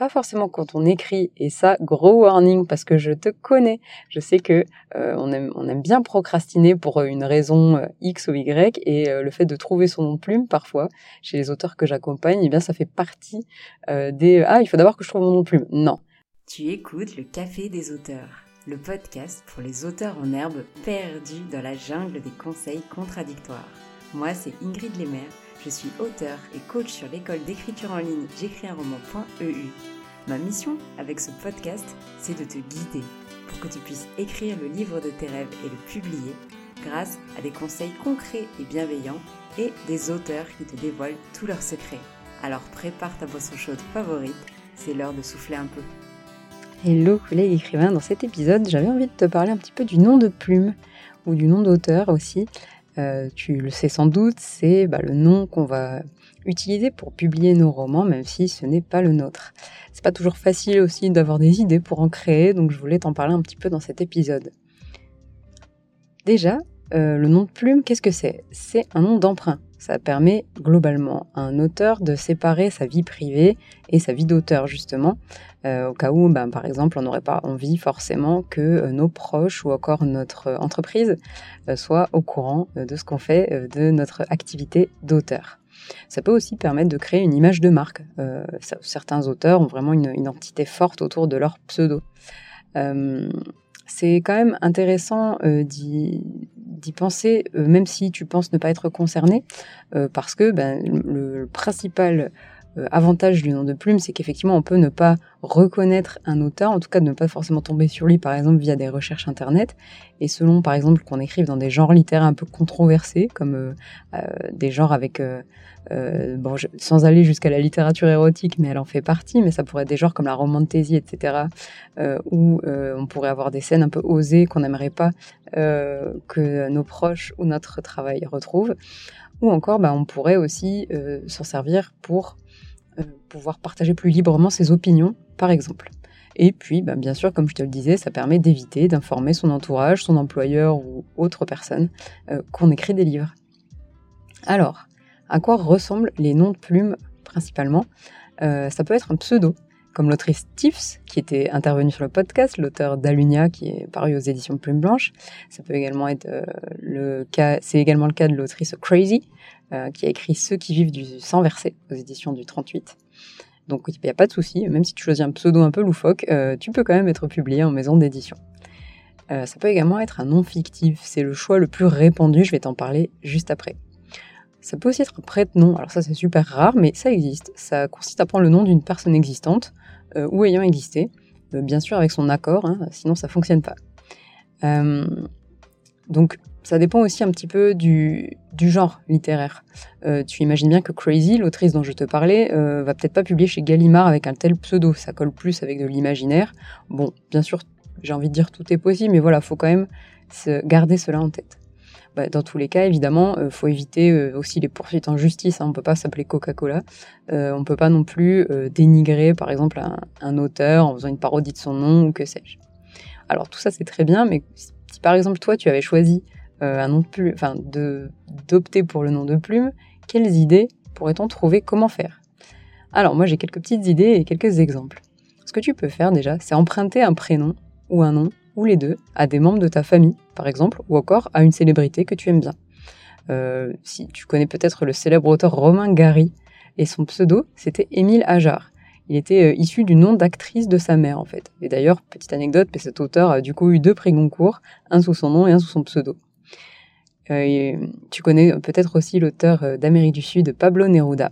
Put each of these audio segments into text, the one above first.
pas forcément quand on écrit. Et ça, gros warning parce que je te connais. Je sais que euh, on, aime, on aime bien procrastiner pour une raison euh, X ou Y et euh, le fait de trouver son nom de plume parfois chez les auteurs que j'accompagne, eh bien ça fait partie des ah il faut d'abord que je trouve mon nom de plume. Non. Tu écoutes le Café des auteurs, le podcast pour les auteurs en herbe perdus dans la jungle des conseils contradictoires. Moi c'est Ingrid Lemaire je suis auteur et coach sur l'école d'écriture en ligne j'écris un roman.eu. Ma mission avec ce podcast, c'est de te guider pour que tu puisses écrire le livre de tes rêves et le publier grâce à des conseils concrets et bienveillants et des auteurs qui te dévoilent tous leurs secrets. Alors prépare ta boisson chaude favorite, c'est l'heure de souffler un peu. Hello collègue écrivain, dans cet épisode j'avais envie de te parler un petit peu du nom de plume ou du nom d'auteur aussi. Euh, tu le sais sans doute, c'est bah, le nom qu'on va utiliser pour publier nos romans, même si ce n'est pas le nôtre. C'est pas toujours facile aussi d'avoir des idées pour en créer, donc je voulais t'en parler un petit peu dans cet épisode. Déjà, euh, le nom de plume, qu'est-ce que c'est? C'est un nom d'emprunt. Ça permet globalement à un auteur de séparer sa vie privée et sa vie d'auteur, justement, euh, au cas où, ben, par exemple, on n'aurait pas envie forcément que euh, nos proches ou encore notre entreprise soient au courant de ce qu'on fait de notre activité d'auteur. Ça peut aussi permettre de créer une image de marque. certains auteurs ont vraiment une, identité forte autour de leur pseudo c'est quand même intéressant d'y d'y penser, euh, même si tu penses ne pas être concerné, euh, parce que ben, le, principal euh, avantage du nom de plume, c'est qu'effectivement, on peut ne pas reconnaître un auteur, en tout cas ne pas forcément tomber sur lui, par exemple, via des recherches Internet. Et selon, par exemple, qu'on écrive dans des genres littéraires un peu controversés, comme des genres avec... bon, sans aller jusqu'à la littérature érotique, mais elle en fait partie, mais ça pourrait être des genres comme la romantésie, etc., où on pourrait avoir des scènes un peu osées qu'on n'aimerait pas euh, que nos proches ou notre travail retrouvent. Ou encore, bah, on pourrait aussi euh, s'en servir pour euh, pouvoir partager plus librement ses opinions, par exemple. Et puis, bah, bien sûr, comme je te le disais, ça permet d'éviter d'informer son entourage, son employeur ou autre personne qu'on écrit des livres. Alors, à quoi ressemblent les noms de plumes principalement? Ça peut être un pseudo, comme l'autrice Tiffs, qui était intervenue sur le podcast, l'auteur d'Alunia, qui est paru aux éditions Plume Blanche. Ça peut également être euh, le cas, c'est également le cas de l'autrice Crazy, euh, qui a écrit Ceux qui vivent du sang versé aux éditions du 38. Donc il n'y a pas de souci, même si tu choisis un pseudo un peu loufoque, euh, tu peux quand même être publié en maison d'édition. ça peut également être un nom fictif, c'est le choix le plus répandu, je vais t'en parler juste après. Ça peut aussi être un prête-nom, alors ça c'est super rare, mais ça existe. Ça consiste à prendre le nom d'une personne existante euh, ou ayant existé, euh, bien sûr avec son accord, hein, sinon ça fonctionne pas. Euh, donc ça dépend aussi un petit peu du, genre littéraire. tu imagines bien que Crazy, l'autrice dont je te parlais, va peut-être pas publier chez Gallimard avec un tel pseudo, ça colle plus avec de l'imaginaire. Bon, bien sûr, j'ai envie de dire tout est possible, mais voilà, faut quand même garder cela en tête. Bah, dans tous les cas, évidemment, il euh, faut éviter euh, aussi les poursuites en justice. Hein. On peut pas s'appeler Coca-Cola. Euh, on peut pas non plus dénigrer, par exemple, un, auteur en faisant une parodie de son nom ou que sais-je. Alors tout ça c'est très bien, mais si par exemple toi tu avais choisi un d'opter pour le nom de plume, quelles idées pourrait-on trouver Comment faire? Alors moi j'ai quelques petites idées et quelques exemples. Ce que tu peux faire déjà, c'est emprunter un prénom ou un nom ou les deux à des membres de ta famille, par exemple, ou encore à une célébrité que tu aimes bien. Euh, si tu connais peut-être le célèbre auteur Romain Gary, et son pseudo, c'était Émile Ajar. Il était euh, issu du nom d'actrice de sa mère, en fait. Et d'ailleurs, petite anecdote, cet auteur a du coup eu deux prix Goncourt, un sous son nom et un sous son pseudo. Euh, tu connais peut-être aussi l'auteur d'Amérique du Sud, Pablo Neruda.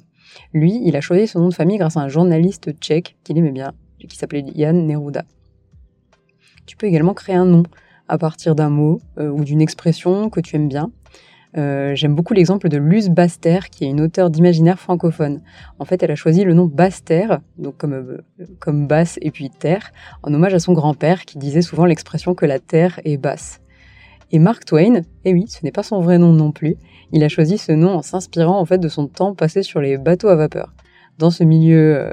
Lui, il a choisi son nom de famille grâce à un journaliste tchèque qu'il aimait bien, qui s'appelait Jan Neruda. Tu peux également créer un nom à partir d'un mot euh, ou d'une expression que tu aimes bien. Euh, j'aime beaucoup l'exemple de Luce Baster, qui est une auteure d'imaginaire francophone. En fait, elle a choisi le nom Baster, donc comme, euh, comme basse et puis terre, en hommage à son grand-père qui disait souvent l'expression que la terre est basse. Et Mark Twain, eh oui, ce n'est pas son vrai nom non plus, il a choisi ce nom en s'inspirant en fait de son temps passé sur les bateaux à vapeur. Dans ce milieu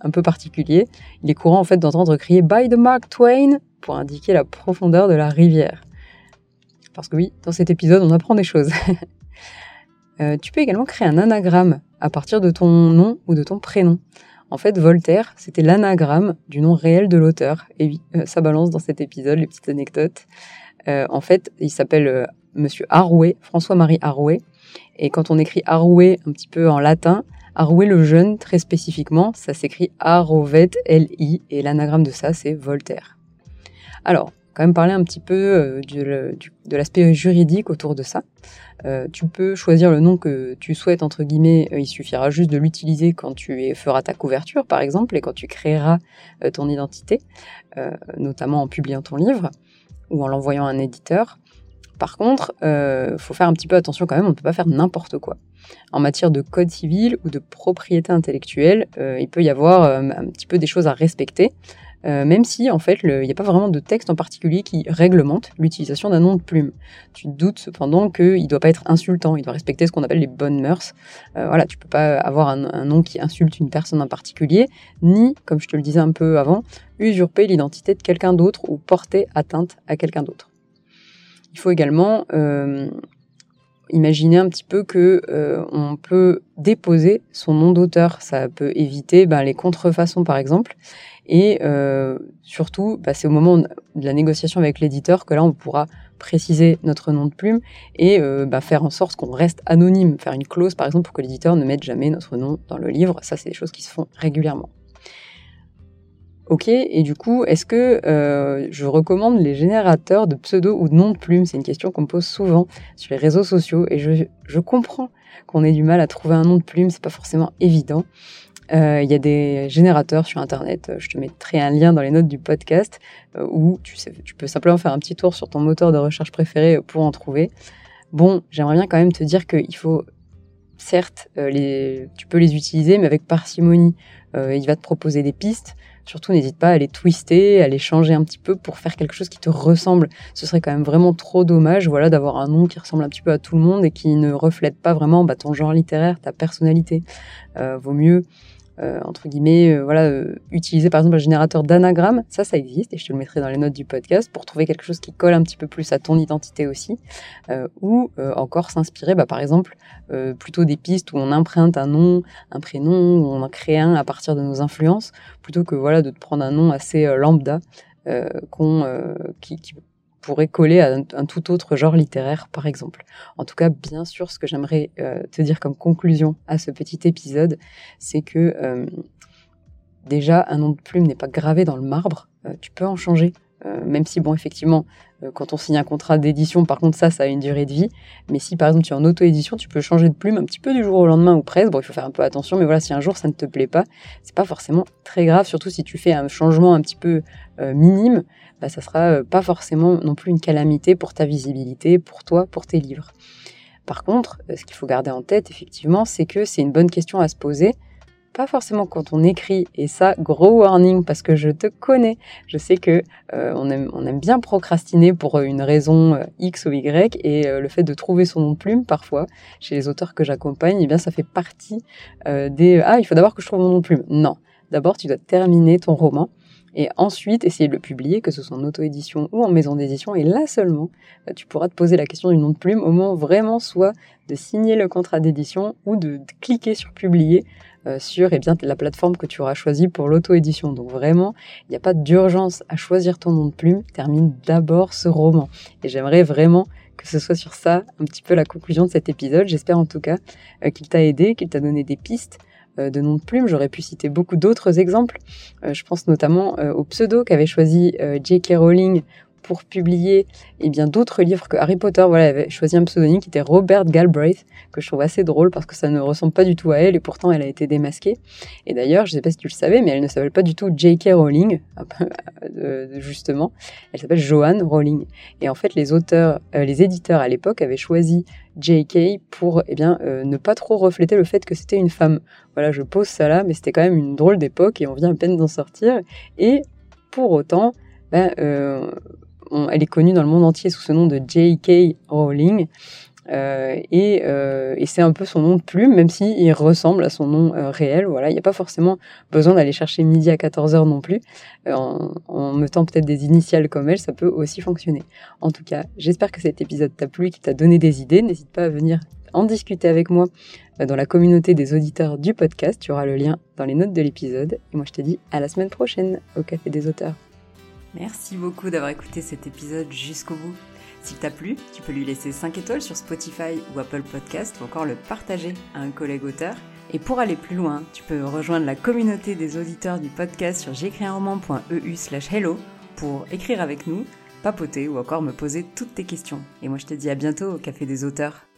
un peu particulier, il est courant en fait d'entendre crier By the Mark Twain pour indiquer la profondeur de la rivière. Parce que oui, dans cet épisode, on apprend des choses. Euh, tu peux également créer un anagramme à partir de ton nom ou de ton prénom. En fait, Voltaire, c'était l'anagramme du nom réel de l'auteur. Et oui, euh, ça balance dans cet épisode, les petites anecdotes. Euh, en fait, il s'appelle Monsieur Arouet, François-Marie Arouet. Et quand on écrit Arouet un petit peu en latin, Arouet le jeune, très spécifiquement, ça s'écrit Arovet, L-I, et l'anagramme de ça, c'est Voltaire. Alors, quand même parler un petit peu euh, de l'aspect juridique autour de ça. Euh, tu peux choisir le nom que tu souhaites, entre guillemets, euh, il suffira juste de l'utiliser quand tu feras ta couverture, par exemple, et quand tu créeras ton identité, notamment en publiant ton livre ou en l'envoyant à un éditeur. Par contre, il faut faire un petit peu attention quand même, on ne peut pas faire n'importe quoi. En matière de code civil ou de propriété intellectuelle, il peut y avoir un petit peu des choses à respecter. Euh, même si en fait il n'y a pas vraiment de texte en particulier qui réglemente l'utilisation d'un nom de plume. Tu doutes cependant qu'il ne doit pas être insultant, il doit respecter ce qu'on appelle les bonnes mœurs. Euh, voilà, tu peux pas avoir un, nom qui insulte une personne en particulier, ni, comme je te le disais un peu avant, usurper l'identité de quelqu'un d'autre ou porter atteinte à quelqu'un d'autre. Il faut également euh, imaginer un petit peu que on peut déposer son nom d'auteur. Ça peut éviter ben, les contrefaçons par exemple. Et euh, surtout, bah, c'est au moment de la négociation avec l'éditeur que là, on pourra préciser notre nom de plume et euh, bah, faire en sorte qu'on reste anonyme, faire une clause par exemple pour que l'éditeur ne mette jamais notre nom dans le livre. Ça, c'est des choses qui se font régulièrement. Ok, et du coup, est-ce que euh, je recommande les générateurs de pseudo ou de nom de plume? C'est une question qu'on me pose souvent sur les réseaux sociaux et je, comprends qu'on ait du mal à trouver un nom de plume, c'est pas forcément évident. Euh, il y a des générateurs sur Internet. Je te mettrai un lien dans les notes du podcast euh, où tu, peux simplement faire un petit tour sur ton moteur de recherche préféré pour en trouver. Bon, j'aimerais bien quand même te dire qu'il faut, certes, euh, tu peux les utiliser, mais avec parcimonie. il va te proposer des pistes. Surtout, n'hésite pas à les twister, à les changer un petit peu pour faire quelque chose qui te ressemble. Ce serait quand même vraiment trop dommage, voilà, d'avoir un nom qui ressemble un petit peu à tout le monde et qui ne reflète pas vraiment bah, ton genre littéraire, ta personnalité. vaut mieux euh, entre guillemets, euh, voilà, euh, utiliser par exemple un générateur d'anagramme, ça, ça existe et je te le mettrai dans les notes du podcast pour trouver quelque chose qui colle un petit peu plus à ton identité aussi, ou encore s'inspirer, bah, par exemple, plutôt des pistes où on imprinte un nom, un prénom, où on en crée un à partir de nos influences, plutôt que voilà de te prendre un nom assez lambda qu'on qui, qui pourrait coller à un, tout autre genre littéraire, par exemple. En tout cas, bien sûr, ce que j'aimerais euh, te dire comme conclusion à ce petit épisode, c'est que euh, déjà, un nom de plume n'est pas gravé dans le marbre. Euh, tu peux en changer. Même si, bon, effectivement, quand on signe un contrat d'édition, par contre, ça, ça a une durée de vie. Mais si, par exemple, tu es en auto-édition, tu peux changer de plume un petit peu du jour au lendemain ou presque. Bon, il faut faire un peu attention, mais voilà, si un jour ça ne te plaît pas, c'est pas forcément très grave, surtout si tu fais un changement un petit peu minime bah, ça sera euh, pas forcément non plus une calamité pour ta visibilité, pour toi, pour tes livres. Par contre, euh, ce qu'il faut garder en tête, effectivement, c'est que c'est une bonne question à se poser. Pas forcément quand on écrit, et ça, gros warning, parce que je te connais. Je sais que euh, on, aime, on, aime, bien procrastiner pour une raison X ou Y, et le fait de trouver son nom de plume, parfois, chez les auteurs que j'accompagne, eh bien, ça fait partie des ah, il faut d'abord que je trouve mon nom de plume. Non, d'abord, tu dois terminer ton roman et ensuite essayer de le publier, que ce soit en auto-édition ou en maison d'édition, et là seulement, bah, tu pourras te poser la question du nom de plume au moment vraiment soit de signer le contrat d'édition ou de, cliquer sur publier euh, sur eh bien, la plateforme que tu auras choisie pour l'auto-édition. Donc vraiment, il n'y a pas d'urgence à choisir ton nom de plume, termine d'abord ce roman. Et j'aimerais vraiment que ce soit sur ça un petit peu la conclusion de cet épisode. J'espère en tout cas euh, qu'il t'a aidé, qu'il t'a donné des pistes euh, de noms de plumes. J'aurais pu citer beaucoup d'autres exemples. Euh, je pense notamment euh, au pseudo qu'avait choisi J.K. Rowling pour publier et eh bien d'autres livres que Harry Potter. Voilà, avait choisi un pseudonyme qui était Robert Galbraith, que je trouve assez drôle parce que ça ne ressemble pas du tout à elle et pourtant elle a été démasquée. Et d'ailleurs, je ne sais pas si tu le savais, mais elle ne s'appelle pas du tout J.K. Rowling, justement. Elle s'appelle Joanne Rowling. Et en fait, les auteurs, les éditeurs à l'époque avaient choisi J.K. pour eh bien, euh, ne pas trop refléter le fait que c'était une femme. Voilà, je pose ça là, mais c'était quand même une drôle d'époque et on vient à peine d'en sortir. Et pour autant, ben, euh, elle est connue dans le monde entier sous ce nom de J.K. Rowling. Euh, et, euh, et c'est un peu son nom de plume, même s'il il ressemble à son nom euh, réel. Voilà, il n'y a pas forcément besoin d'aller chercher midi à 14h non plus. En, en mettant peut-être des initiales comme elle, ça peut aussi fonctionner. En tout cas, j'espère que cet épisode t'a plu, qu'il t'a donné des idées. N'hésite pas à venir en discuter avec moi dans la communauté des auditeurs du podcast. Tu auras le lien dans les notes de l'épisode. Et moi, je te dis à la semaine prochaine au Café des auteurs. Merci beaucoup d'avoir écouté cet épisode jusqu'au bout. S'il t'a plu, tu peux lui laisser 5 étoiles sur Spotify ou Apple Podcast ou encore le partager à un collègue auteur. Et pour aller plus loin, tu peux rejoindre la communauté des auditeurs du podcast sur j'écrisunroman.eu slash hello pour écrire avec nous, papoter ou encore me poser toutes tes questions. Et moi je te dis à bientôt au Café des auteurs.